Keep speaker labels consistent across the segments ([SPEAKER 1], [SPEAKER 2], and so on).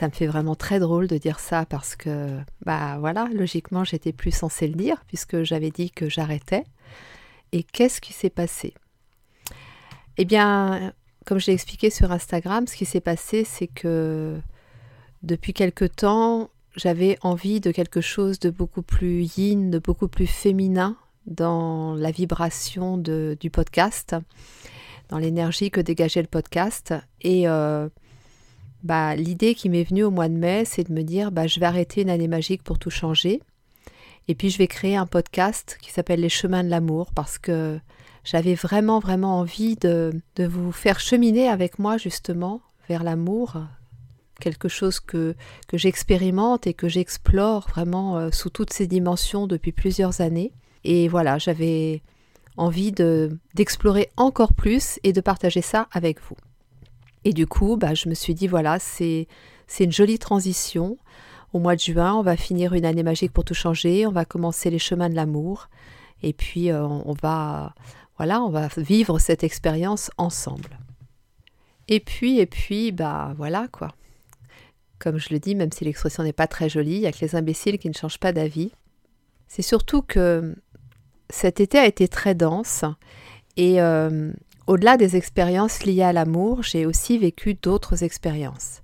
[SPEAKER 1] Ça me fait vraiment très drôle de dire ça parce que, bah voilà, logiquement, j'étais plus censée le dire puisque j'avais dit que j'arrêtais. Et qu'est-ce qui s'est passé? Eh bien, comme je l'ai expliqué sur Instagram, ce qui s'est passé, c'est que depuis quelque temps, j'avais envie de quelque chose de beaucoup plus yin, de beaucoup plus féminin dans la vibration du podcast dans l'énergie que dégageait le podcast. Et euh, bah, l'idée qui m'est venue au mois de mai, c'est de me dire bah, je vais arrêter une année magique pour tout changer. Et puis je vais créer un podcast qui s'appelle Les chemins de l'amour parce que j'avais vraiment, vraiment envie de, de, vous faire cheminer avec moi justement vers l'amour, quelque chose que, que j'expérimente et que j'explore vraiment euh, sous toutes ses dimensions depuis plusieurs années. Et voilà, j'avais envie d'explorer encore plus et de partager ça avec vous. Et du coup, bah, je me suis dit, voilà, c'est une jolie transition. Au mois de juin, on va finir une année magique pour tout changer, on va commencer les chemins de l'amour, et puis euh, on va, voilà, on va vivre cette expérience ensemble. Et puis, et puis, bah voilà quoi. Comme je le dis, même si l'expression n'est pas très jolie, il y a que les imbéciles qui ne changent pas d'avis. C'est surtout que cet été a été très dense et euh, au-delà des expériences liées à l'amour, j'ai aussi vécu d'autres expériences.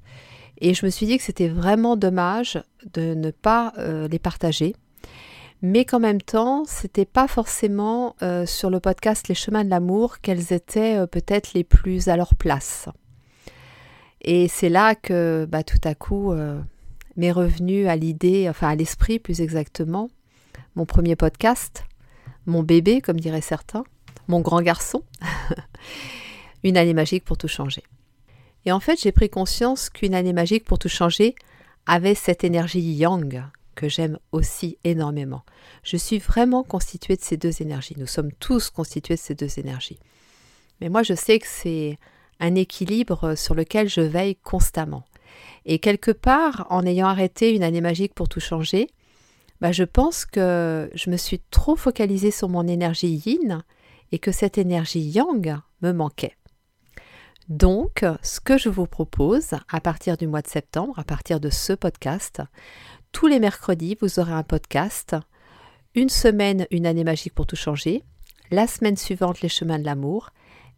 [SPEAKER 1] Et je me suis dit que c'était vraiment dommage de ne pas euh, les partager, mais qu'en même temps, c'était pas forcément euh, sur le podcast Les chemins de l'amour qu'elles étaient peut-être les plus à leur place. Et c'est là que bah, tout à coup m'est revenu à l'idée, enfin à l'esprit plus exactement, mon premier podcast mon bébé, comme diraient certains, mon grand garçon, une année magique pour tout changer. Et en fait, j'ai pris conscience qu'une année magique pour tout changer avait cette énergie yang que j'aime aussi énormément. Je suis vraiment constituée de ces deux énergies. Nous sommes tous constitués de ces deux énergies. Mais moi, je sais que c'est un équilibre sur lequel je veille constamment. Et quelque part, en ayant arrêté une année magique pour tout changer, bah, je pense que je me suis trop focalisée sur mon énergie yin et que cette énergie yang me manquait. Donc, ce que je vous propose à partir du mois de septembre, à partir de ce podcast, tous les mercredis, vous aurez un podcast. Une semaine, une année magique pour tout changer. La semaine suivante, les chemins de l'amour.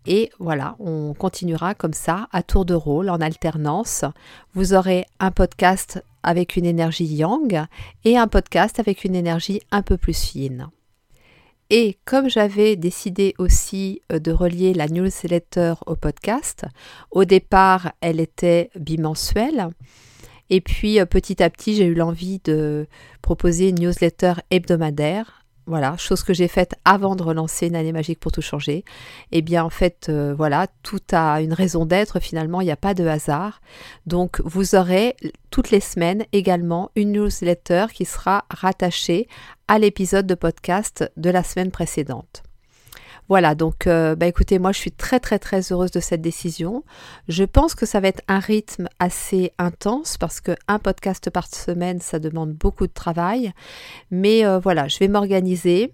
[SPEAKER 1] Et voilà, on continuera comme ça, à tour de rôle, en alternance. Vous aurez un podcast avec une énergie yang et un podcast avec une énergie un peu plus fine. Et comme j'avais décidé aussi euh, de relier la newsletter au podcast, au départ elle était bimensuelle. Et puis euh, petit à petit j'ai eu l'envie de proposer une newsletter hebdomadaire voilà, chose que j'ai faite avant de relancer une année magique pour tout changer. Eh bien, en fait, euh, voilà, tout a une raison d'être. Finalement, il n'y a pas de hasard. Donc, vous aurez toutes les semaines également une newsletter qui sera rattachée à l'épisode de podcast de la semaine précédente. Voilà, donc euh, bah écoutez, moi je suis très très très heureuse de cette décision. Je pense que ça va être un rythme assez intense parce que un podcast par semaine, ça demande beaucoup de travail. Mais euh, voilà, je vais m'organiser.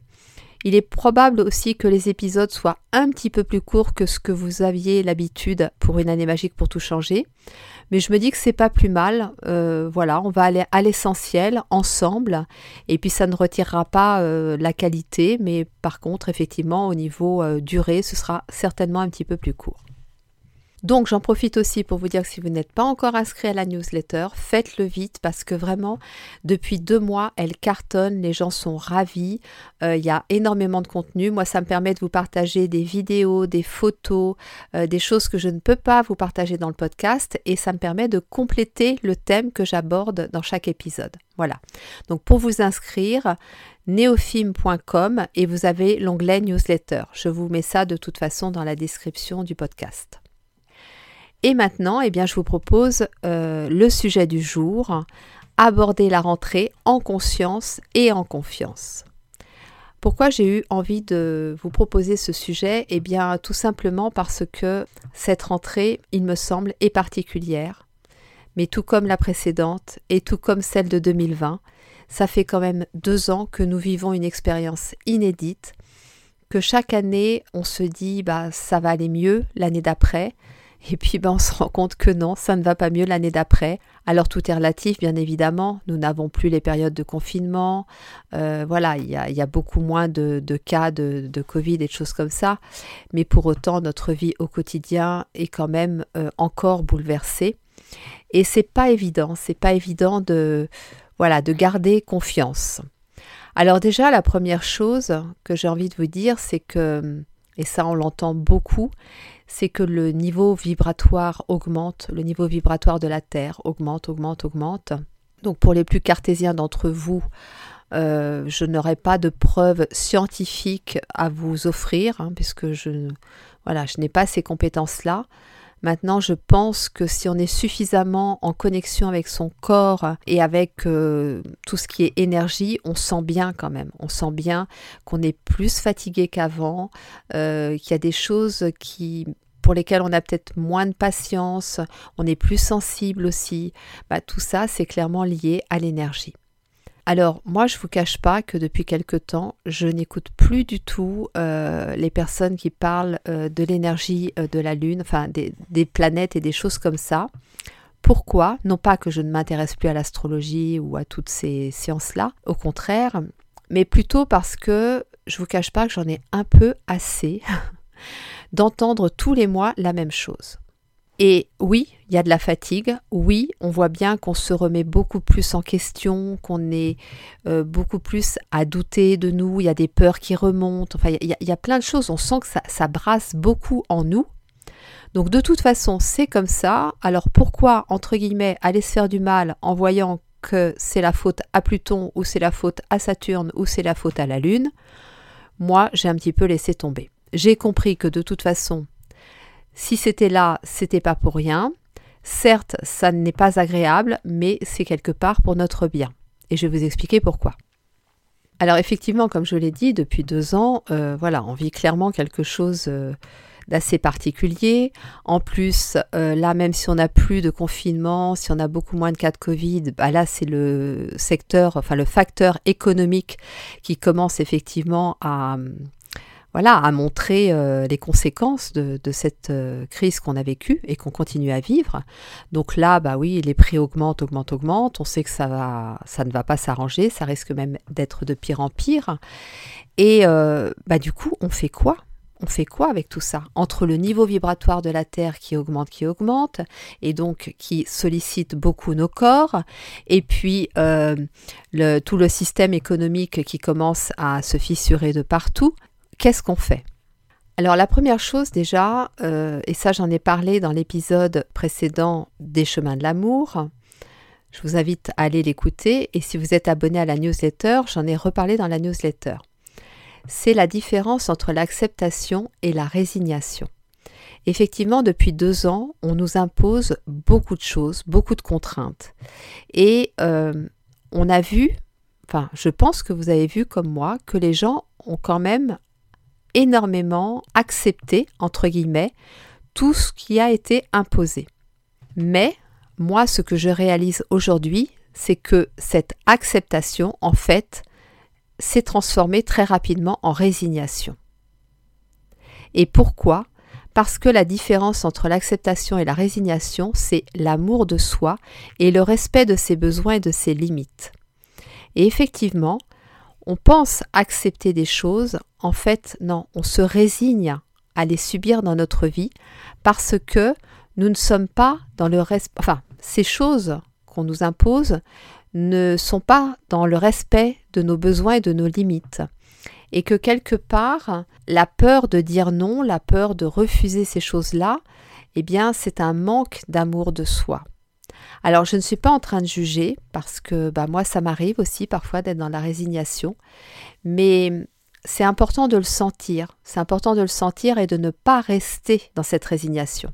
[SPEAKER 1] Il est probable aussi que les épisodes soient un petit peu plus courts que ce que vous aviez l'habitude pour une année magique pour tout changer. Mais je me dis que c'est pas plus mal. Euh, voilà, on va aller à l'essentiel ensemble. Et puis ça ne retirera pas euh, la qualité, mais par contre, effectivement, au niveau euh, durée, ce sera certainement un petit peu plus court. Donc j'en profite aussi pour vous dire que si vous n'êtes pas encore inscrit à la newsletter, faites-le vite parce que vraiment, depuis deux mois, elle cartonne, les gens sont ravis, euh, il y a énormément de contenu. Moi, ça me permet de vous partager des vidéos, des photos, euh, des choses que je ne peux pas vous partager dans le podcast et ça me permet de compléter le thème que j'aborde dans chaque épisode. Voilà. Donc pour vous inscrire, neofilm.com et vous avez l'onglet newsletter. Je vous mets ça de toute façon dans la description du podcast. Et maintenant, eh bien, je vous propose euh, le sujet du jour, aborder la rentrée en conscience et en confiance. Pourquoi j'ai eu envie de vous proposer ce sujet? Eh bien tout simplement parce que cette rentrée, il me semble, est particulière. Mais tout comme la précédente et tout comme celle de 2020, ça fait quand même deux ans que nous vivons une expérience inédite, que chaque année on se dit bah ça va aller mieux l'année d'après, et puis ben, on se rend compte que non, ça ne va pas mieux l'année d'après. Alors tout est relatif, bien évidemment. Nous n'avons plus les périodes de confinement. Euh, voilà, il y, a, beaucoup moins de, cas de, Covid et de choses comme ça. Mais pour autant, notre vie au quotidien est quand même euh, encore bouleversée. Et c'est pas évident. C'est pas évident de voilà de garder confiance. Alors déjà, la première chose que j'ai envie de vous dire, c'est que et ça on l'entend beaucoup, c'est que le niveau vibratoire augmente, le niveau vibratoire de la Terre augmente, augmente, augmente. Donc pour les plus cartésiens d'entre vous, euh, je n'aurai pas de preuves scientifiques à vous offrir, hein, puisque voilà, je n'ai pas ces compétences-là. Maintenant, je pense que si on est suffisamment en connexion avec son corps et avec euh, tout ce qui est énergie, on sent bien quand même. On sent bien qu'on est plus fatigué qu'avant, euh, qu'il y a des choses qui pour lesquelles on a peut-être moins de patience, on est plus sensible aussi. Bah, tout ça, c'est clairement lié à l'énergie. Alors moi je ne vous cache pas que depuis quelque temps je n'écoute plus du tout euh, les personnes qui parlent euh, de l'énergie euh, de la Lune, enfin des, des, planètes et des choses comme ça. Pourquoi? Non pas que je ne m'intéresse plus à l'astrologie ou à toutes ces sciences-là, au contraire, mais plutôt parce que je vous cache pas que j'en ai un peu assez d'entendre tous les mois la même chose. Et oui, il y a de la fatigue. Oui, on voit bien qu'on se remet beaucoup plus en question, qu'on est euh, beaucoup plus à douter de nous. Il y a des peurs qui remontent. Enfin, il y, a, plein de choses. On sent que ça, ça brasse beaucoup en nous. Donc de toute façon, c'est comme ça. Alors pourquoi, entre guillemets, aller se faire du mal en voyant que c'est la faute à Pluton ou c'est la faute à Saturne ou c'est la faute à la Lune? Moi, j'ai un petit peu laissé tomber. J'ai compris que de toute façon, si c'était là, c'était pas pour rien. Certes, ça n'est pas agréable, mais c'est quelque part pour notre bien. Et je vais vous expliquer pourquoi. Alors effectivement, comme je l'ai dit, depuis deux ans, euh, voilà, on vit clairement quelque chose euh, d'assez particulier. En plus, euh, là, même si on n'a plus de confinement, si on a beaucoup moins de cas de Covid, bah là, c'est le secteur, enfin le facteur économique qui commence effectivement à, voilà, à montrer euh, les conséquences de, cette euh, crise qu'on a vécue et qu'on continue à vivre. Donc là, bah oui, les prix augmentent, augmentent, augmentent. On sait que ça va, ça ne va pas s'arranger, ça risque même d'être de pire en pire. Et euh, bah du coup, on fait quoi? On fait quoi avec tout ça? Entre le niveau vibratoire de la Terre qui augmente, qui augmente, et donc qui sollicite beaucoup nos corps, et puis tout le système économique qui commence à se fissurer de partout, qu'est-ce qu'on fait? Alors la première chose déjà, euh, et ça j'en ai parlé dans l'épisode précédent des chemins de l'amour, je vous invite à aller l'écouter et si vous êtes abonné à la newsletter, j'en ai reparlé dans la newsletter. C'est la différence entre l'acceptation et la résignation. Effectivement, depuis deux ans, on nous impose beaucoup de choses, beaucoup de contraintes. Et euh, on a vu, enfin je pense que vous avez vu comme moi, que les gens ont quand même énormément accepté, entre guillemets, tout ce qui a été imposé. Mais moi, ce que je réalise aujourd'hui, c'est que cette acceptation, en fait, s'est transformée très rapidement en résignation. Et pourquoi? Parce que la différence entre l'acceptation et la résignation, c'est l'amour de soi et le respect de ses besoins et de ses limites. Et effectivement, on pense accepter des choses, en fait, non, on se résigne à les subir dans notre vie parce que nous ne sommes pas dans le respect, enfin, ces choses qu'on nous impose ne sont pas dans le respect de nos besoins et de nos limites. Et que quelque part, la peur de dire non, la peur de refuser ces choses-là, eh bien, c'est un manque d'amour de soi. Alors je ne suis pas en train de juger parce que bah, moi ça m'arrive aussi parfois d'être dans la résignation, mais c'est important de le sentir, c'est important de le sentir et de ne pas rester dans cette résignation.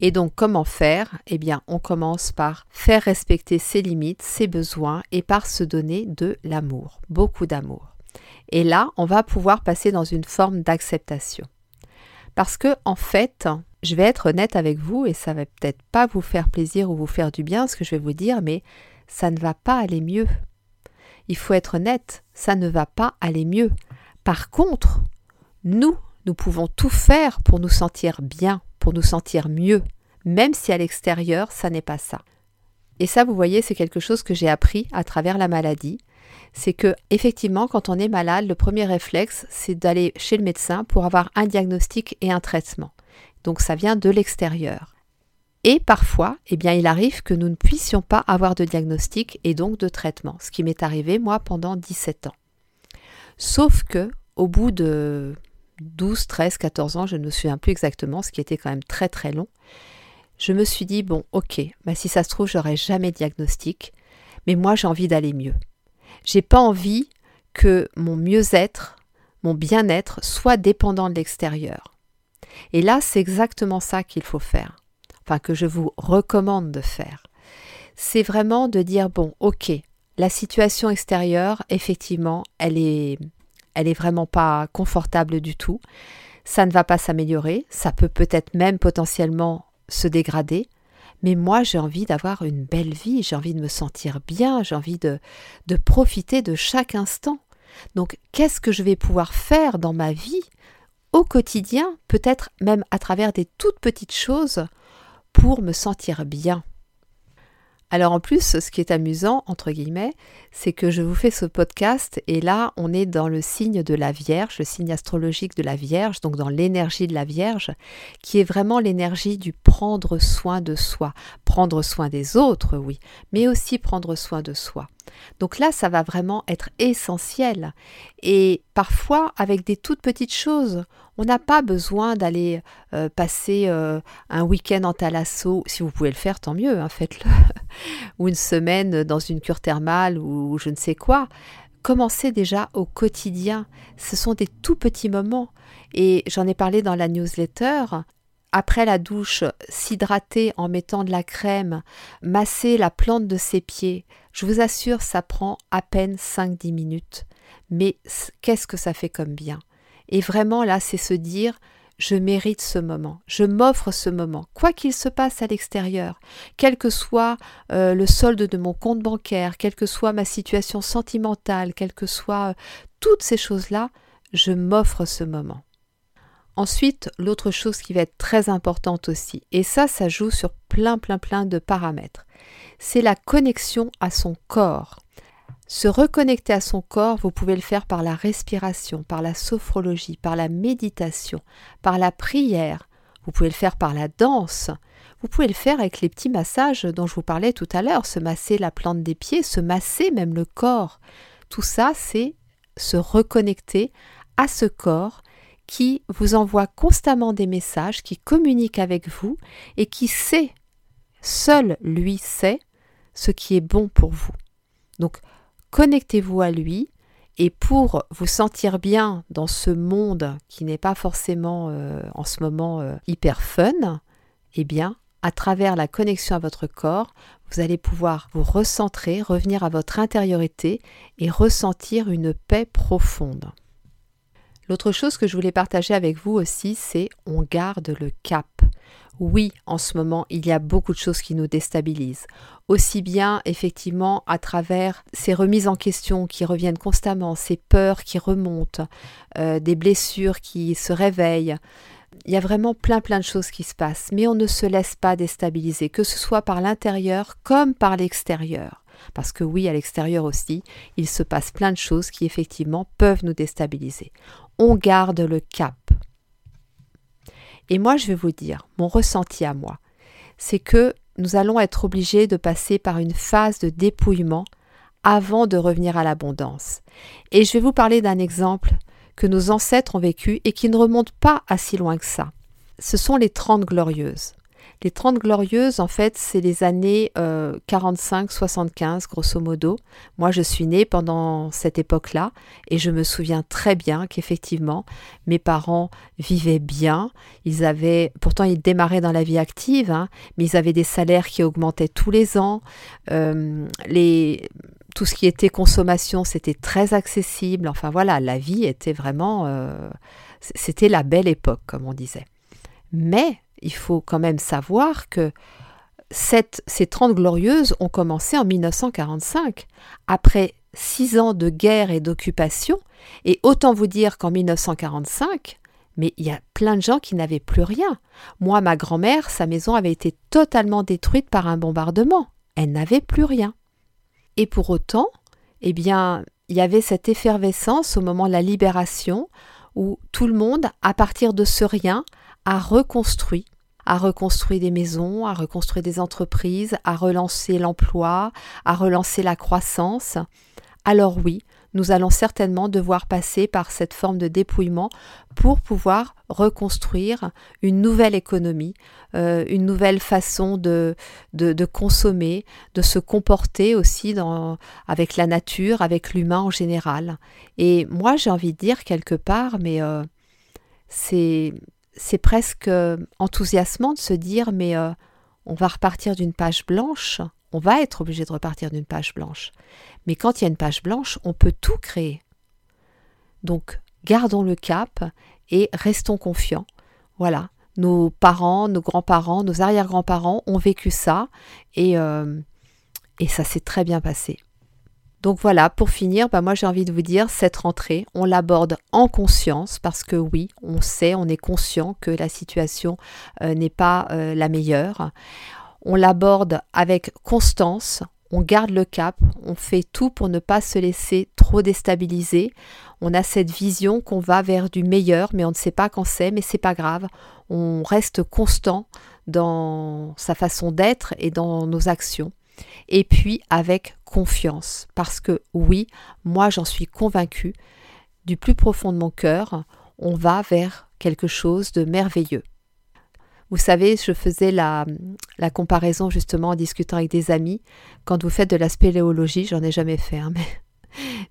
[SPEAKER 1] Et donc comment faire? Eh bien on commence par faire respecter ses limites, ses besoins et par se donner de l'amour, beaucoup d'amour. Et là, on va pouvoir passer dans une forme d'acceptation. Parce que en fait, je vais être honnête avec vous et ça va peut-être pas vous faire plaisir ou vous faire du bien ce que je vais vous dire, mais ça ne va pas aller mieux. Il faut être honnête, ça ne va pas aller mieux. Par contre, nous, nous pouvons tout faire pour nous sentir bien, pour nous sentir mieux, même si à l'extérieur, ça n'est pas ça. Et ça, vous voyez, c'est quelque chose que j'ai appris à travers la maladie. C'est que, effectivement, quand on est malade, le premier réflexe, c'est d'aller chez le médecin pour avoir un diagnostic et un traitement. Donc, ça vient de l'extérieur. Et parfois, eh bien, il arrive que nous ne puissions pas avoir de diagnostic et donc de traitement, ce qui m'est arrivé, moi, pendant 17 ans. Sauf que, au bout de 12, 13, 14 ans, je ne me souviens plus exactement, ce qui était quand même très très long, je me suis dit, bon, ok, bah, si ça se trouve, j'aurai jamais diagnostic, mais moi j'ai envie d'aller mieux. J'ai pas envie que mon mieux-être, mon bien-être soit dépendant de l'extérieur. Et là, c'est exactement ça qu'il faut faire, enfin que je vous recommande de faire. C'est vraiment de dire, bon, ok, la situation extérieure, effectivement, elle est, elle est vraiment pas confortable du tout. Ça ne va pas s'améliorer, ça peut peut-être même potentiellement se dégrader. Mais moi, j'ai envie d'avoir une belle vie, j'ai envie de me sentir bien, j'ai envie de, de profiter de chaque instant. Donc, qu'est-ce que je vais pouvoir faire dans ma vie au quotidien, peut-être même à travers des toutes petites choses, pour me sentir bien alors en plus, ce qui est amusant, entre guillemets, c'est que je vous fais ce podcast et là, on est dans le signe de la Vierge, le signe astrologique de la Vierge, donc dans l'énergie de la Vierge, qui est vraiment l'énergie du prendre soin de soi. Prendre soin des autres, oui, mais aussi prendre soin de soi. Donc là, ça va vraiment être essentiel. Et parfois, avec des toutes petites choses, on n'a pas besoin d'aller euh, passer euh, un week-end en thalasso. Si vous pouvez le faire, tant mieux, hein, faites-le. ou une semaine dans une cure thermale ou je ne sais quoi. Commencez déjà au quotidien. Ce sont des tout petits moments. Et j'en ai parlé dans la newsletter après la douche, s'hydrater en mettant de la crème, masser la plante de ses pieds, je vous assure, ça prend à peine 5-10 minutes. Mais qu'est-ce que ça fait comme bien? Et vraiment, là, c'est se dire, je mérite ce moment, je m'offre ce moment, quoi qu'il se passe à l'extérieur, quel que soit euh, le solde de mon compte bancaire, quelle que soit ma situation sentimentale, quelles que soient euh, toutes ces choses-là, je m'offre ce moment. Ensuite, l'autre chose qui va être très importante aussi, et ça, ça joue sur plein, plein, plein de paramètres, c'est la connexion à son corps. Se reconnecter à son corps, vous pouvez le faire par la respiration, par la sophrologie, par la méditation, par la prière, vous pouvez le faire par la danse, vous pouvez le faire avec les petits massages dont je vous parlais tout à l'heure, se masser la plante des pieds, se masser même le corps. Tout ça, c'est se reconnecter à ce corps qui vous envoie constamment des messages, qui communique avec vous et qui sait, seul lui sait, ce qui est bon pour vous. Donc, connectez-vous à lui et pour vous sentir bien dans ce monde qui n'est pas forcément euh, en ce moment euh, hyper fun, eh bien, à travers la connexion à votre corps, vous allez pouvoir vous recentrer, revenir à votre intériorité et ressentir une paix profonde. L'autre chose que je voulais partager avec vous aussi, c'est on garde le cap. Oui, en ce moment, il y a beaucoup de choses qui nous déstabilisent. Aussi bien, effectivement, à travers ces remises en question qui reviennent constamment, ces peurs qui remontent, euh, des blessures qui se réveillent. Il y a vraiment plein plein de choses qui se passent, mais on ne se laisse pas déstabiliser, que ce soit par l'intérieur comme par l'extérieur. Parce que oui, à l'extérieur aussi, il se passe plein de choses qui effectivement peuvent nous déstabiliser on garde le cap. Et moi, je vais vous dire, mon ressenti à moi, c'est que nous allons être obligés de passer par une phase de dépouillement avant de revenir à l'abondance. Et je vais vous parler d'un exemple que nos ancêtres ont vécu et qui ne remonte pas à si loin que ça. Ce sont les Trente Glorieuses. Les 30 glorieuses, en fait, c'est les années 45-75, euh, grosso modo. Moi, je suis née pendant cette époque-là et je me souviens très bien qu'effectivement, mes parents vivaient bien. Ils avaient, pourtant, ils démarraient dans la vie active, hein, mais ils avaient des salaires qui augmentaient tous les ans. Euh, tout ce qui était consommation, c'était très accessible. Enfin voilà, la vie était vraiment... Euh, c'était la belle époque, comme on disait. Mais il faut quand même savoir que ces Trente Glorieuses ont commencé en 1945, après six ans de guerre et d'occupation, et autant vous dire qu'en 1945, mais il y a plein de gens qui n'avaient plus rien. Moi, ma grand-mère, sa maison avait été totalement détruite par un bombardement. Elle n'avait plus rien. Et pour autant, eh bien, il y avait cette effervescence au moment de la libération où tout le monde, à partir de ce rien, a reconstruit, a reconstruit des maisons, a reconstruit des entreprises, a relancé l'emploi, a relancé la croissance. Alors oui, nous allons certainement devoir passer par cette forme de dépouillement pour pouvoir reconstruire une nouvelle économie, euh, une nouvelle façon de, de, consommer, de se comporter aussi dans, avec la nature, avec l'humain en général. Et moi j'ai envie de dire quelque part, mais euh, c'est c'est presque euh, enthousiasmant de se dire mais euh, on va repartir d'une page blanche, on va être obligé de repartir d'une page blanche. Mais quand il y a une page blanche, on peut tout créer. Donc gardons le cap et restons confiants. Voilà, nos parents, nos grands-parents, nos arrière-grands-parents ont vécu ça et, euh, et ça s'est très bien passé. Donc voilà, pour finir, bah moi j'ai envie de vous dire, cette rentrée, on l'aborde en conscience parce que oui, on sait, on est conscient que la situation euh, n'est pas euh, la meilleure. On l'aborde avec constance, on garde le cap, on fait tout pour ne pas se laisser trop déstabiliser. On a cette vision qu'on va vers du meilleur, mais on ne sait pas quand c'est, mais c'est pas grave. On reste constant dans sa façon d'être et dans nos actions et puis avec confiance, parce que oui, moi j'en suis convaincue, du plus profond de mon cœur, on va vers quelque chose de merveilleux. Vous savez, je faisais la, comparaison justement en discutant avec des amis. Quand vous faites de la spéléologie, j'en ai jamais fait, hein, mais,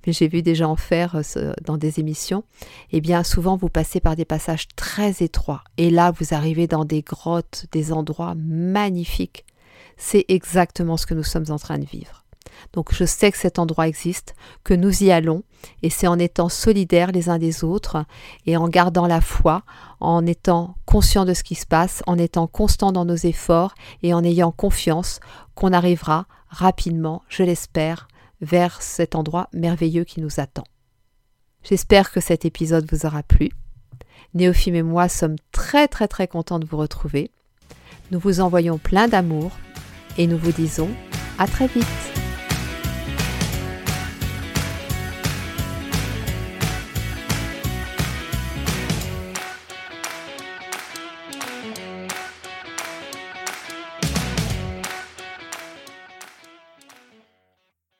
[SPEAKER 1] mais j'ai vu des gens en faire euh, dans des émissions. Eh bien, souvent vous passez par des passages très étroits. Et là, vous arrivez dans des grottes, des endroits magnifiques c'est exactement ce que nous sommes en train de vivre. Donc je sais que cet endroit existe, que nous y allons, et c'est en étant solidaires les uns des autres, et en gardant la foi, en étant conscients de ce qui se passe, en étant constants dans nos efforts, et en ayant confiance qu'on arrivera rapidement, je l'espère, vers cet endroit merveilleux qui nous attend. J'espère que cet épisode vous aura plu. Néophime et moi sommes très très très contents de vous retrouver. Nous vous envoyons plein d'amour et nous vous disons à très vite.